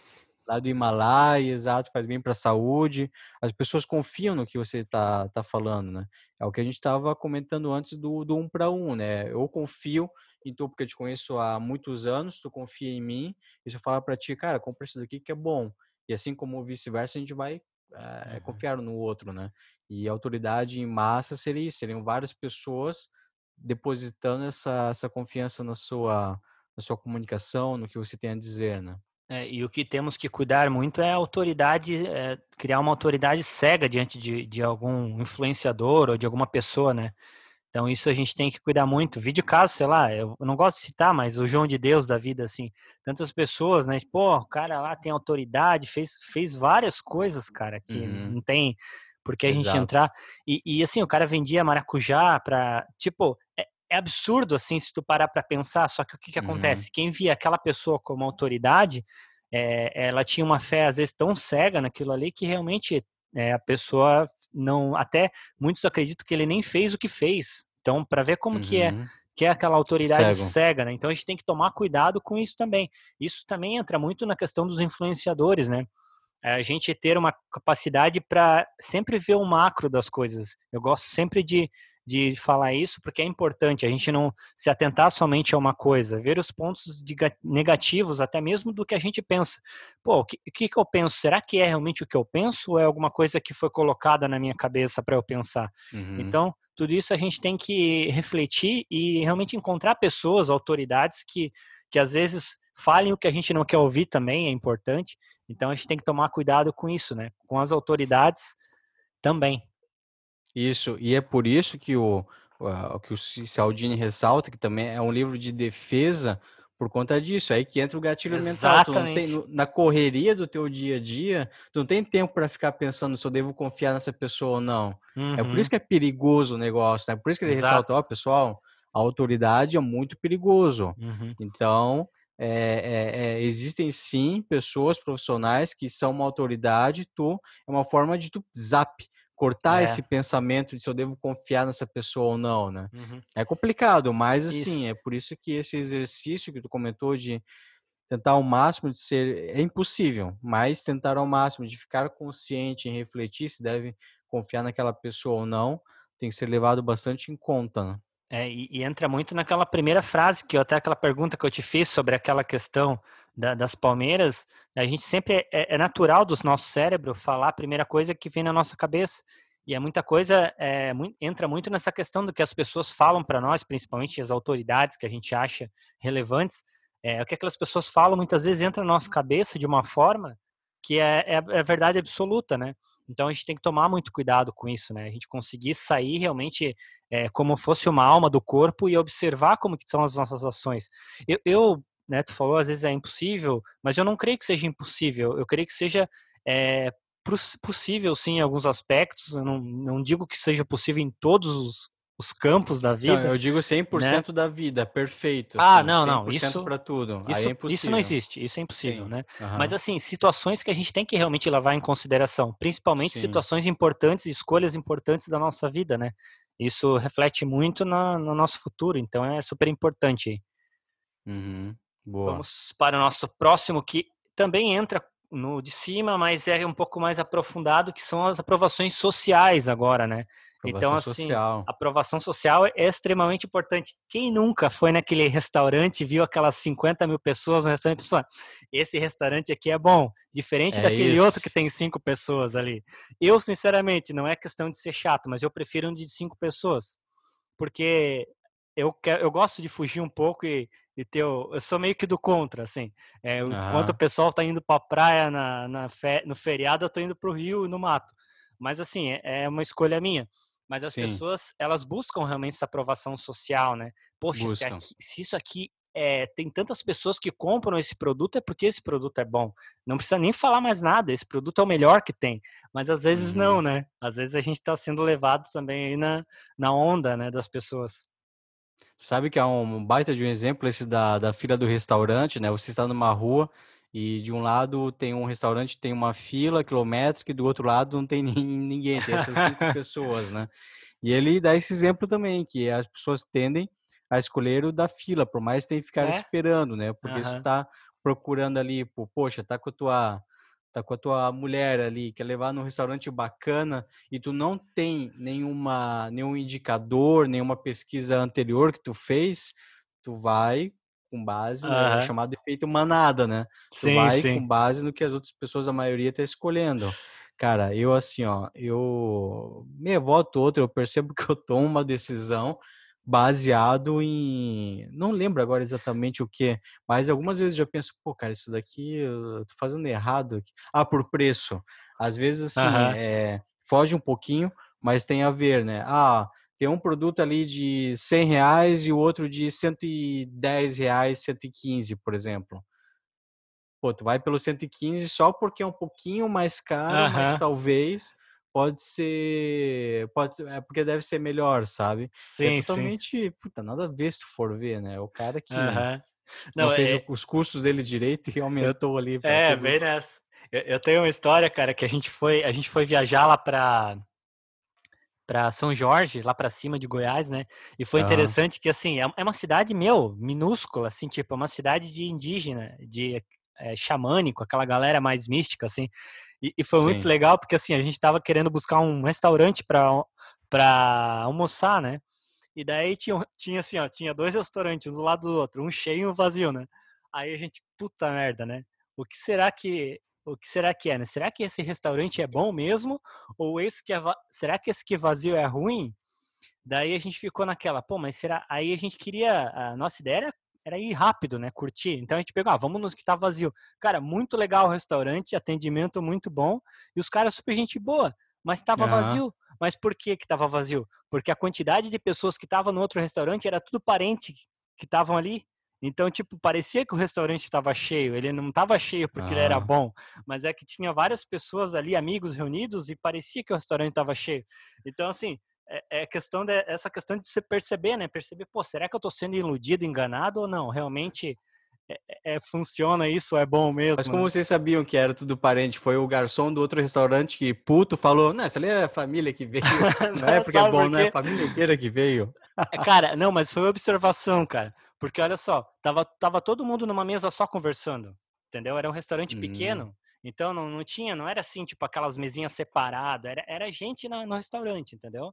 Speaker 2: lá do Himalaia, exato, faz bem para a saúde. As pessoas confiam no que você tá tá falando, né. É o que a gente estava comentando antes do do um para um, né. Eu confio em tu, porque eu te conheço há muitos anos, tu confia em mim, e se eu falar para ti: "Cara, compra isso daqui que é bom", e assim como vice-versa, a gente vai, eh,
Speaker 1: Uhum.
Speaker 2: confiar no outro, né. E autoridade em massa seria isso, seriam várias pessoas depositando essa essa confiança na sua na sua comunicação, no que você tem a dizer, né.
Speaker 1: É, e o que temos que cuidar muito é a autoridade, eh, criar uma autoridade cega diante de de algum influenciador ou de alguma pessoa, né. Então isso a gente tem que cuidar muito. Vídeo caso, sei lá, eu não gosto de citar, mas o João de Deus da vida, assim, tantas pessoas, né, pô, o cara lá tem autoridade, fez fez várias coisas, cara, que
Speaker 2: Uhum.
Speaker 1: não tem por que a gente
Speaker 2: Exato.
Speaker 1: entrar. E e assim, o cara vendia maracujá pra tipo, é é absurdo, assim, se tu parar pra pensar, só que o que que
Speaker 2: Uhum.
Speaker 1: acontece? Quem via aquela pessoa como autoridade, eh, ela tinha uma fé, às vezes, tão cega naquilo ali que realmente, eh, a pessoa não até muitos acreditam que ele nem fez o que fez. Então, para ver como que é
Speaker 2: Uhum.
Speaker 1: que é aquela autoridade
Speaker 2: Cego.
Speaker 1: cega, né, então a gente tem que tomar cuidado com isso também. Isso também entra muito na questão dos influenciadores, né. A gente ter uma capacidade para sempre ver o macro das coisas. Eu gosto sempre de de falar isso, porque é importante a gente não se atentar somente a uma coisa, ver os pontos de ga negativos até mesmo do que a gente pensa. Pô, o que o que que eu penso? Será que é realmente o que eu penso ou é alguma coisa que foi colocada na minha cabeça para eu pensar?
Speaker 2: Uhum.
Speaker 1: Então, tudo isso a gente tem que refletir e realmente encontrar pessoas, autoridades que que às vezes falem o que a gente não quer ouvir também, é importante. Então a gente tem que tomar cuidado com isso, né, com as autoridades também.
Speaker 2: Isso, e é por isso que o o que o Ci Cialdini ressalta, que também é um livro de defesa, por conta disso, aí que entra o gatilho mental, tu não tem
Speaker 1: Exatamente.
Speaker 2: na correria do teu dia a dia, tu não tem tempo para ficar pensando se eu devo confiar nessa pessoa ou não. É por isso
Speaker 1: Uhum.
Speaker 2: que é perigoso o negócio, né, por isso que ele ressalta:
Speaker 1: Exato.
Speaker 2: "Ó pessoal, a autoridade é muito perigoso".
Speaker 1: Uhum.
Speaker 2: Então, eh eh eh, existem sim pessoas profissionais que são uma autoridade, tu é uma forma de tu zap, cortar
Speaker 1: É.
Speaker 2: esse pensamento de se eu devo confiar nessa pessoa ou não, né.
Speaker 1: Uhum.
Speaker 2: É complicado, mas
Speaker 1: Isso.
Speaker 2: assim, é por isso que esse exercício que tu comentou de tentar ao máximo de ser é impossível, mas tentar ao máximo de ficar consciente em refletir se deve confiar naquela pessoa ou não, tem que ser levado bastante em conta, né.
Speaker 1: É, e e entra muito naquela primeira frase que eu até aquela pergunta que eu te fiz sobre aquela questão da das palmeiras, a gente sempre é é natural do nosso cérebro falar a primeira coisa que vem na nossa cabeça. E é muita coisa, é, muito, entra muito nessa questão do que as pessoas falam para nós, principalmente as autoridades que a gente acha relevantes. É, o que aquelas pessoas falam muitas vezes entra na nossa cabeça de uma forma que é, é, é verdade absoluta, né? Então a gente tem que tomar muito cuidado com isso, né? A gente conseguir sair realmente é, como fosse uma alma do corpo e observar como que são as nossas ações. Eu, eu né, tu falou às vezes é impossível, mas eu não creio que seja impossível. Eu creio que seja é, possível sim em alguns aspectos. Eu não, não digo que seja possível em todos os, os campos da vida. Não,
Speaker 2: eu digo 100% né? da vida, perfeito.
Speaker 1: Ah, assim, não, não, isso
Speaker 2: para tudo.
Speaker 1: Isso,
Speaker 2: é
Speaker 1: isso não existe, isso é impossível, Sim. né? Uhum. Mas assim, situações que a gente tem que realmente levar em consideração, principalmente Sim. situações importantes, escolhas importantes da nossa vida, né? Isso reflete muito no, no nosso futuro, então é super importante.
Speaker 2: Uhum.
Speaker 1: Vamos para o nosso próximo que também entra no de cima, mas é um pouco mais aprofundado, que são as aprovações sociais agora, né? então, assim, social. aprovação social é extremamente importante. Quem nunca foi naquele restaurante viu aquelas 50 mil pessoas no restaurante e esse restaurante aqui é bom, diferente é daquele outro que tem cinco pessoas ali. Eu, sinceramente, não é questão de ser chato, mas eu prefiro um de cinco pessoas. Porque eu, eu gosto de fugir um pouco e, e ter. Eu sou meio que do contra, assim. É, Enquanto o pessoal tá indo pra praia na, na fe, no feriado, eu tô indo pro Rio e no mato. Mas, assim, é, é uma escolha minha. Mas as Sim. pessoas, elas buscam realmente essa aprovação social, né? Poxa, se, aqui, se, isso aqui é, tem tantas pessoas que compram esse produto, é porque esse produto é bom. Não precisa nem falar mais nada, esse produto é o melhor que tem. Mas às vezes uhum. não, né? Às vezes a gente está sendo levado também aí na, na onda, né, das pessoas.
Speaker 2: Sabe que é um baita de um exemplo esse da, da fila do restaurante, né? Você está numa rua e de um lado tem um restaurante, tem uma fila quilométrica, e do outro lado não tem ninguém, tem essas cinco pessoas, né? E ele dá esse exemplo também, que as pessoas tendem a escolher o da fila, por mais que tenha que ficar é? esperando, né? Porque uhum. você tá procurando ali, pô, poxa, tá com a tua tá com a tua mulher ali, quer levar num restaurante bacana e tu não tem nenhuma nenhum indicador, nenhuma pesquisa anterior que tu fez, tu vai com base, uhum. né, é chamado efeito manada, né? Tu sim, vai sim. com base no que as outras pessoas, a maioria, tá escolhendo. Cara, eu assim, ó, eu meia voto outra, eu percebo que eu tomo uma decisão baseado em, não lembro agora exatamente o que, mas algumas vezes já penso, pô, cara, isso daqui eu tô fazendo errado aqui. Ah, por preço. Às vezes assim, uhum. é, foge um pouquinho, mas tem a ver, né? Ah, tem um produto ali de 100 reais e o outro de 110 reais, 115, por exemplo. Pô, tu vai pelo 115 só porque é um pouquinho mais caro, uhum. mas talvez pode ser, pode ser, é porque deve ser melhor, sabe? É
Speaker 1: sim,
Speaker 2: é totalmente,
Speaker 1: sim.
Speaker 2: puta, nada a ver se tu for ver, né? O cara que uhum. não, não, fez é... os custos dele direito e aumentou ali.
Speaker 1: É, tudo. bem nessa. Eu, eu tenho uma história, cara, que a gente foi, a gente foi viajar lá para para São Jorge, lá para cima de Goiás, né? E foi uhum. interessante que, assim, é, é uma cidade, meu, minúscula, assim, tipo, é uma cidade de indígena, de é, xamânico, aquela galera mais mística, assim. E, e foi Sim. muito legal, porque, assim, a gente tava querendo buscar um restaurante para almoçar, né? E daí tinha, tinha, assim, ó, tinha dois restaurantes, um do lado do outro, um cheio e um vazio, né? Aí a gente, puta merda, né? O que será que o que será que é, né? Será que esse restaurante é bom mesmo? Ou esse que é será que esse que é vazio é ruim? Daí a gente ficou naquela, pô, mas será? Aí a gente queria, a nossa ideia era, era ir rápido, né? Curtir. Então a gente pegou, ah, vamos nos que tá vazio. Cara, muito legal o restaurante, atendimento muito bom e os caras super gente boa, mas tava uhum. vazio. Mas por que que tava vazio? Porque a quantidade de pessoas que tava no outro restaurante era tudo parente que estavam ali. Então, tipo, parecia que o restaurante estava cheio. Ele não estava cheio porque ah. ele era ah. bom, mas é que tinha várias pessoas ali, amigos reunidos, e parecia que o restaurante estava cheio. Então, assim, é, é questão de, essa questão de você perceber, né? Perceber, pô, será que eu estou sendo iludido, enganado ou não? Realmente é, é, é, funciona isso, é bom mesmo.
Speaker 2: Mas como né? vocês sabiam que era tudo parente? Foi o garçom do outro restaurante que puto falou, não, essa ali é a família que veio. não é porque é bom, não é a família inteira que veio.
Speaker 1: É, cara, não, mas foi observação, cara. Porque olha só, tava, tava todo mundo numa mesa só conversando, entendeu? Era um restaurante hum. pequeno, então não, não tinha, não era assim, tipo, aquelas mesinhas separadas, era, era gente no, no restaurante, entendeu?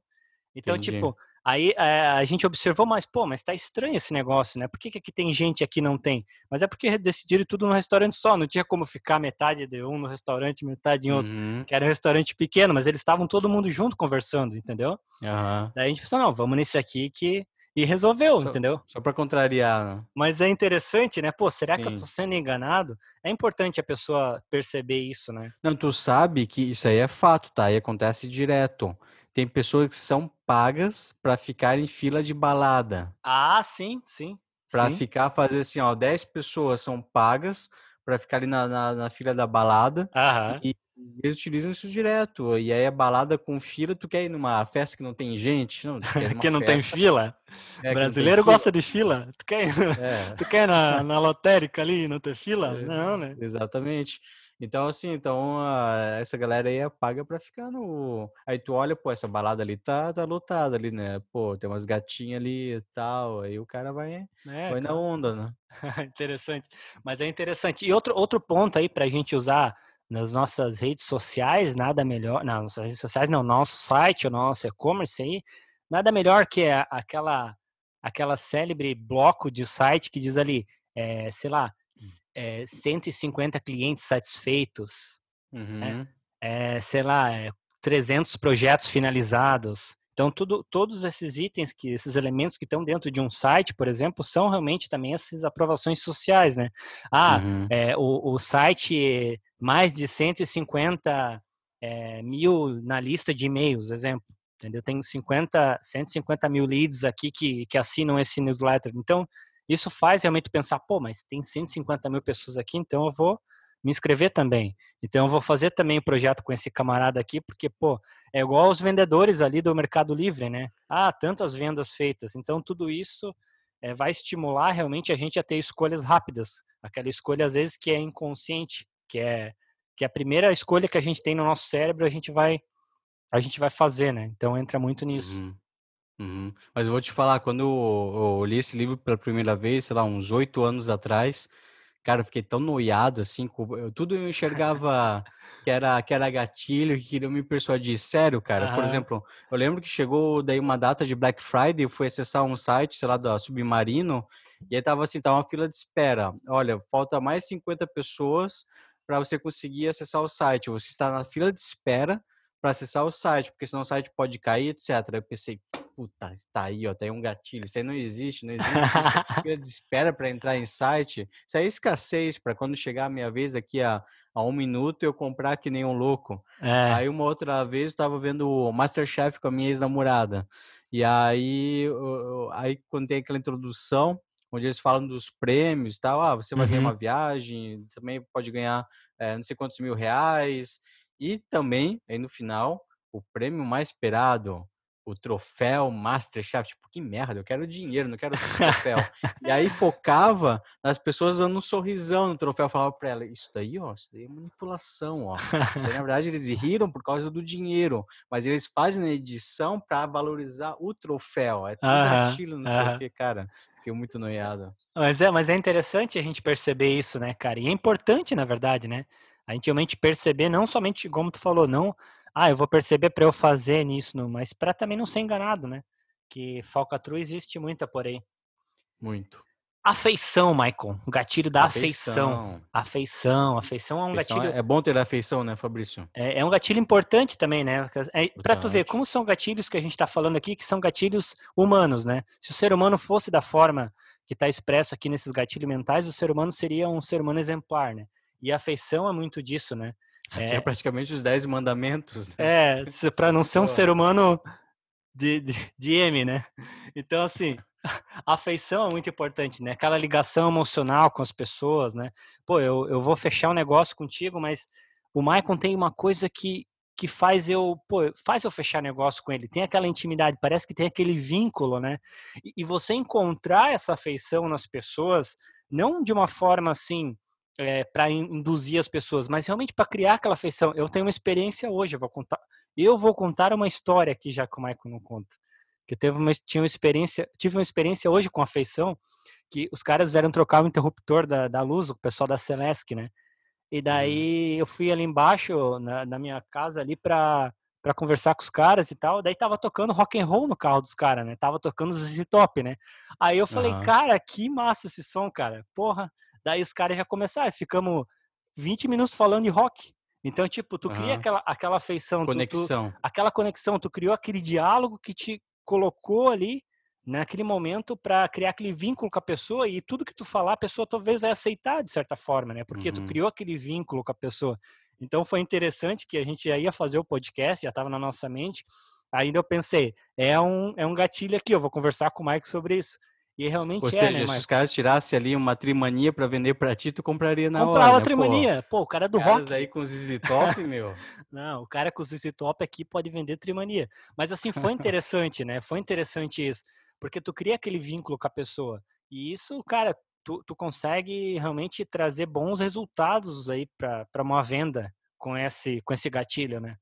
Speaker 1: Então, Entendi. tipo, Aí é, a gente observou, mas pô, mas tá estranho esse negócio, né? Por que, que aqui tem gente aqui não tem? Mas é porque decidiram tudo no restaurante só, não tinha como ficar metade de um no restaurante, metade em outro, uhum. que era um restaurante pequeno, mas eles estavam todo mundo junto conversando, entendeu?
Speaker 2: Uhum.
Speaker 1: Daí a gente pensou, não, vamos nesse aqui que e resolveu,
Speaker 2: só,
Speaker 1: entendeu?
Speaker 2: Só para contrariar. Né?
Speaker 1: Mas é interessante, né? Pô, será Sim. que eu tô sendo enganado? É importante a pessoa perceber isso, né?
Speaker 2: Não, tu sabe que isso aí é fato, tá? E acontece direto tem pessoas que são pagas para ficar em fila de balada.
Speaker 1: Ah, sim, sim.
Speaker 2: Para ficar, fazer assim, ó, 10 pessoas são pagas para ficar ali na, na, na, fila da balada.
Speaker 1: Aham.
Speaker 2: E eles utilizam isso direto. E aí a balada com fila, tu quer ir numa festa que não tem gente? Não,
Speaker 1: que não tem fila? É, Brasileiro tem gosta fila. de fila. Tu quer ir, é. tu quer na, na lotérica ali e não ter fila? É, não, né?
Speaker 2: Exatamente. Então, assim, então a, essa galera aí é paga pra ficar no. Aí tu olha, pô, essa balada ali tá, tá lotada ali, né? Pô, tem umas gatinhas ali e tal. Aí o cara vai, é, vai na onda, né?
Speaker 1: interessante. Mas é interessante. E outro, outro ponto aí pra gente usar nas nossas redes sociais, nada melhor. Nas nossas redes sociais, não, nosso site, o nosso e-commerce aí, nada melhor que aquela, aquela célebre bloco de site que diz ali, é, sei lá, é, 150 clientes satisfeitos, né?
Speaker 2: uhum.
Speaker 1: né? é, sei lá, é, 300 projetos finalizados. Então, tudo, todos esses itens, que esses elementos que estão dentro de um site, por exemplo, são realmente também essas aprovações sociais, né? Ah, uhum. é, o, o site mais de 150 é, mil na lista de e-mails, exemplo. Entendeu? Tem 50, 150 mil leads aqui que, que assinam esse newsletter. Então, isso faz realmente pensar, pô, mas tem 150 mil pessoas aqui, então eu vou me inscrever também. Então eu vou fazer também o um projeto com esse camarada aqui, porque, pô, é igual os vendedores ali do Mercado Livre, né? Ah, tantas vendas feitas. Então tudo isso é, vai estimular realmente a gente a ter escolhas rápidas. Aquela escolha, às vezes, que é inconsciente, que é, que é a primeira escolha que a gente tem no nosso cérebro, a gente vai a gente vai fazer, né? Então entra muito nisso.
Speaker 2: Uhum. Uhum. Mas eu vou te falar, quando eu, eu li esse livro pela primeira vez, sei lá, uns oito anos atrás, cara, eu fiquei tão noiado, assim, com, eu, tudo eu enxergava que era, que era gatilho, que queriam me persuadir. Sério, cara. Por exemplo, eu lembro que chegou daí uma data de Black Friday, eu fui acessar um site, sei lá, da Submarino, e aí tava assim, tava uma fila de espera. Olha, falta mais 50 pessoas para você conseguir acessar o site. Você está na fila de espera para acessar o site, porque senão o site pode cair, etc. Eu pensei, puta, está aí, ó, tem um gatilho. Isso aí não existe, não existe. Isso espera para entrar em site. Isso aí é escassez para quando chegar a minha vez aqui a, a um minuto eu comprar que nem um louco.
Speaker 1: É.
Speaker 2: Aí uma outra vez eu estava vendo o Masterchef com a minha ex-namorada. E aí, aí quando tem aquela introdução, onde eles falam dos prêmios e tal, ah, você vai uhum. ganhar uma viagem, também pode ganhar é, não sei quantos mil reais. E também, aí no final, o prêmio mais esperado, o troféu Masterchef. Tipo, que merda, eu quero dinheiro, não quero troféu. e aí focava nas pessoas dando um sorrisão no troféu, falava pra ela, isso daí, ó, isso daí é manipulação, ó. Aí, na verdade, eles riram por causa do dinheiro, mas eles fazem na edição para valorizar o troféu. É tudo aquilo, não sei o que, cara. Fiquei muito noiado.
Speaker 1: Mas é, mas é interessante a gente perceber isso, né, cara? E é importante, na verdade, né? A gente realmente perceber, não somente, como tu falou, não ah, eu vou perceber para eu fazer nisso, mas para também não ser enganado, né? Que falcatrua existe muita por aí.
Speaker 2: Muito.
Speaker 1: Afeição, Michael. O gatilho da afeição. Afeição. Afeição, é um afeição gatilho.
Speaker 2: É bom ter afeição, né, Fabrício?
Speaker 1: É, é um gatilho importante também, né? É, para tu ver como são gatilhos que a gente está falando aqui, que são gatilhos humanos, né? Se o ser humano fosse da forma que está expresso aqui nesses gatilhos mentais, o ser humano seria um ser humano exemplar, né? E a afeição é muito disso, né?
Speaker 2: É, é praticamente os dez mandamentos. Né?
Speaker 1: É, para não ser um ser humano de, de, de M, né? Então, assim, a afeição é muito importante, né? Aquela ligação emocional com as pessoas, né? Pô, eu, eu vou fechar um negócio contigo, mas o Maicon tem uma coisa que, que faz eu, pô, faz eu fechar negócio com ele. Tem aquela intimidade, parece que tem aquele vínculo, né? E, e você encontrar essa afeição nas pessoas, não de uma forma assim, é, para induzir as pessoas, mas realmente para criar aquela afeição. Eu tenho uma experiência hoje, eu vou contar. Eu vou contar uma história aqui já que o Michael não conta. Que teve uma, tinha uma experiência, tive uma experiência hoje com afeição, que os caras vieram trocar o interruptor da, da luz, o pessoal da Celesc, né? E daí uhum. eu fui ali embaixo, na, na minha casa ali, para para conversar com os caras e tal. Daí tava tocando rock and roll no carro dos caras, né? Tava tocando os ZZ Top, né? Aí eu falei, uhum. cara, que massa esse som, cara. Porra. Daí os caras já começaram, ficamos 20 minutos falando de rock. Então, tipo, tu uhum. cria aquela, aquela afeição.
Speaker 2: Conexão.
Speaker 1: Tu, tu, aquela conexão, tu criou aquele diálogo que te colocou ali naquele momento para criar aquele vínculo com a pessoa e tudo que tu falar, a pessoa talvez vai aceitar de certa forma, né? Porque uhum. tu criou aquele vínculo com a pessoa. Então foi interessante que a gente já ia fazer o podcast, já estava na nossa mente. Ainda eu pensei, é um, é um gatilho aqui, eu vou conversar com o Mike sobre isso. E realmente
Speaker 2: Ou
Speaker 1: é,
Speaker 2: seja,
Speaker 1: né,
Speaker 2: se os caras tirassem ali uma trimania para vender para ti, tu compraria na
Speaker 1: Comprava
Speaker 2: hora,
Speaker 1: né? trimania. Pô, o cara é do
Speaker 2: caras
Speaker 1: rock.
Speaker 2: aí com os ZZ Top, meu.
Speaker 1: Não, o cara com os ZZ Top aqui pode vender trimania. Mas assim, foi interessante, né? Foi interessante isso. Porque tu cria aquele vínculo com a pessoa. E isso, cara, tu, tu consegue realmente trazer bons resultados aí para uma venda com esse, com esse gatilho, né?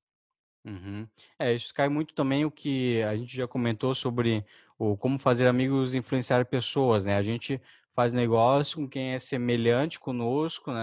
Speaker 2: Uhum. É, isso cai muito também o que a gente já comentou sobre o como fazer amigos influenciar pessoas, né? A gente faz negócio com quem é semelhante conosco, né?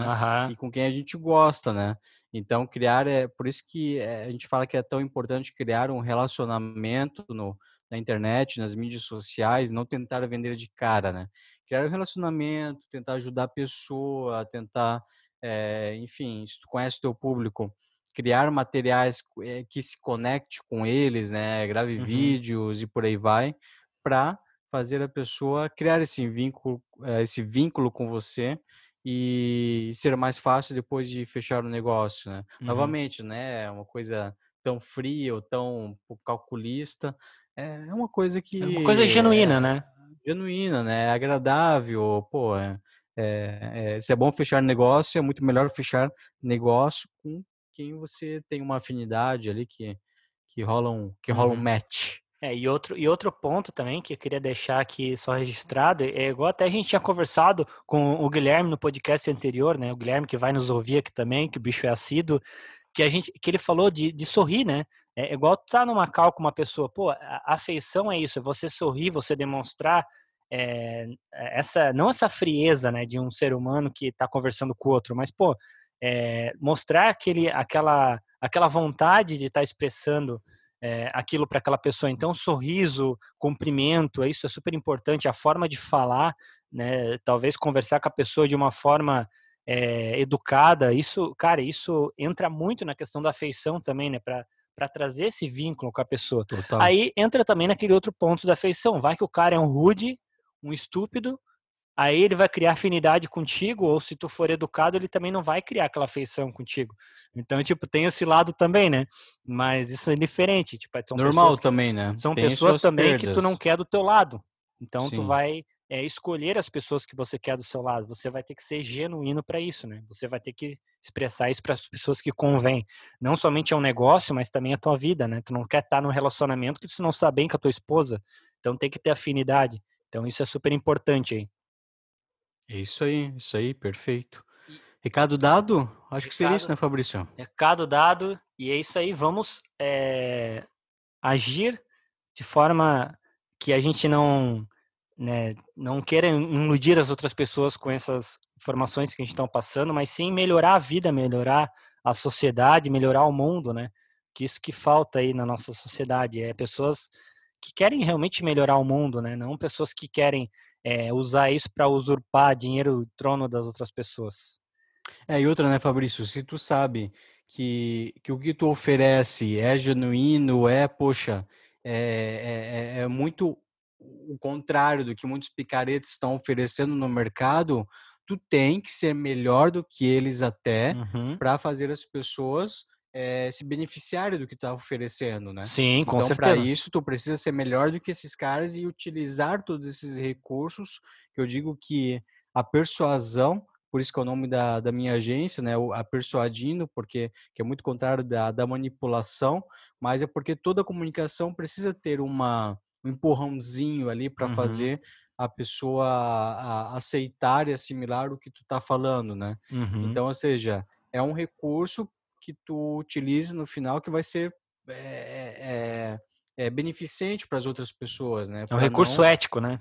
Speaker 2: E com quem a gente gosta, né? Então, criar é por isso que é, a gente fala que é tão importante criar um relacionamento no, na internet, nas mídias sociais, não tentar vender de cara, né? Criar um relacionamento, tentar ajudar a pessoa, tentar, é, enfim, se tu conhece o teu público, criar materiais eh, que se conecte com eles, né? Grave uhum. vídeos e por aí vai, para fazer a pessoa criar esse vínculo, eh, esse vínculo com você e ser mais fácil depois de fechar o negócio, né? Uhum. Novamente, né? É uma coisa tão fria ou tão calculista, é, é uma coisa que
Speaker 1: é uma coisa genuína,
Speaker 2: é,
Speaker 1: né?
Speaker 2: Genuína, né? É agradável, pô. É, é, se é bom fechar negócio, é muito melhor fechar negócio com quem você tem uma afinidade ali que, que rola um, que rola um uhum. match.
Speaker 1: É, e outro, e outro ponto também que eu queria deixar aqui só registrado, é igual até a gente tinha conversado com o Guilherme no podcast anterior, né? O Guilherme que vai nos ouvir aqui também, que o bicho é assíduo, que a gente que ele falou de, de sorrir, né? É igual tu tá numa cal com uma pessoa, pô, a afeição é isso, é você sorrir, você demonstrar é, essa não essa frieza, né, de um ser humano que está conversando com o outro, mas pô, é, mostrar aquele, aquela, aquela vontade de estar tá expressando é, aquilo para aquela pessoa. Então, sorriso, cumprimento, isso é super importante. A forma de falar, né? Talvez conversar com a pessoa de uma forma é, educada. Isso, cara, isso entra muito na questão da afeição também, né? Para para trazer esse vínculo com a pessoa. Total. Aí entra também naquele outro ponto da afeição. Vai que o cara é um rude, um estúpido, aí ele vai criar afinidade contigo, ou se tu for educado, ele também não vai criar aquela afeição contigo. Então, tipo, tem esse lado também, né? Mas isso é diferente. Tipo,
Speaker 2: são Normal que, também, né?
Speaker 1: São tem pessoas também perdas. que tu não quer do teu lado. Então, Sim. tu vai é, escolher as pessoas que você quer do seu lado. Você vai ter que ser genuíno para isso, né? Você vai ter que expressar isso para as pessoas que convém. Não somente é um negócio, mas também a tua vida, né? Tu não quer estar num relacionamento que tu não sabe bem com a tua esposa. Então, tem que ter afinidade. Então, isso é super importante aí.
Speaker 2: É isso aí, isso aí, perfeito. E... Recado dado? Acho Recado, que seria isso, né, Fabrício?
Speaker 1: Recado dado, e é isso aí. Vamos é, agir de forma que a gente não, né, não queira iludir as outras pessoas com essas informações que a gente está passando, mas sim melhorar a vida, melhorar a sociedade, melhorar o mundo, né? Que isso que falta aí na nossa sociedade é pessoas que querem realmente melhorar o mundo, né? Não pessoas que querem é, usar isso para usurpar dinheiro, trono das outras pessoas.
Speaker 2: É, e outra, né, Fabrício, se tu sabe que, que o que tu oferece é genuíno, é, poxa, é, é, é muito o contrário do que muitos picaretes estão oferecendo no mercado, tu tem que ser melhor do que eles até uhum. para fazer as pessoas é, se beneficiarem do que tu está oferecendo, né?
Speaker 1: Sim, com
Speaker 2: então,
Speaker 1: certeza. Então,
Speaker 2: para isso, tu precisa ser melhor do que esses caras e utilizar todos esses recursos, que eu digo que a persuasão, por isso que é o nome da, da minha agência, né? A Persuadindo, porque que é muito contrário da, da manipulação, mas é porque toda comunicação precisa ter uma, um empurrãozinho ali para uhum. fazer a pessoa a aceitar e assimilar o que tu está falando, né? Uhum. Então, ou seja, é um recurso que tu utilize no final que vai ser é, é, é beneficente para as outras pessoas, né?
Speaker 1: É um recurso não... ético, né?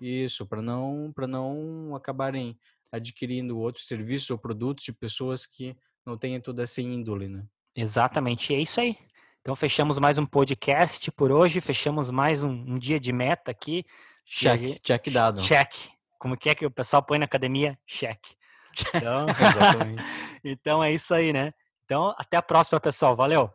Speaker 2: Isso, para não para não acabarem adquirindo outros serviços ou produtos de pessoas que não tenham toda essa índole, né?
Speaker 1: Exatamente, é isso aí. Então fechamos mais um podcast por hoje, fechamos mais um, um dia de meta aqui.
Speaker 2: Check, check dado.
Speaker 1: Check. Como que é que o pessoal põe na academia? Check. Então, então é isso aí, né? Então, até a próxima, pessoal. Valeu!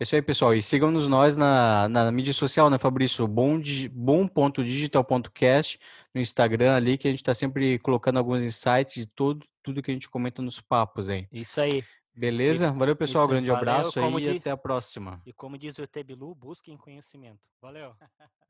Speaker 2: É isso aí, pessoal. E sigam-nos nós na, na mídia social, né, Fabrício? Bom.digital.cast no Instagram ali, que a gente está sempre colocando alguns insights de tudo, tudo que a gente comenta nos papos aí.
Speaker 1: Isso aí.
Speaker 2: Beleza? Valeu, pessoal. Grande valeu, abraço aí diz, e até a próxima.
Speaker 1: E como diz o Tebilu, busquem conhecimento. Valeu!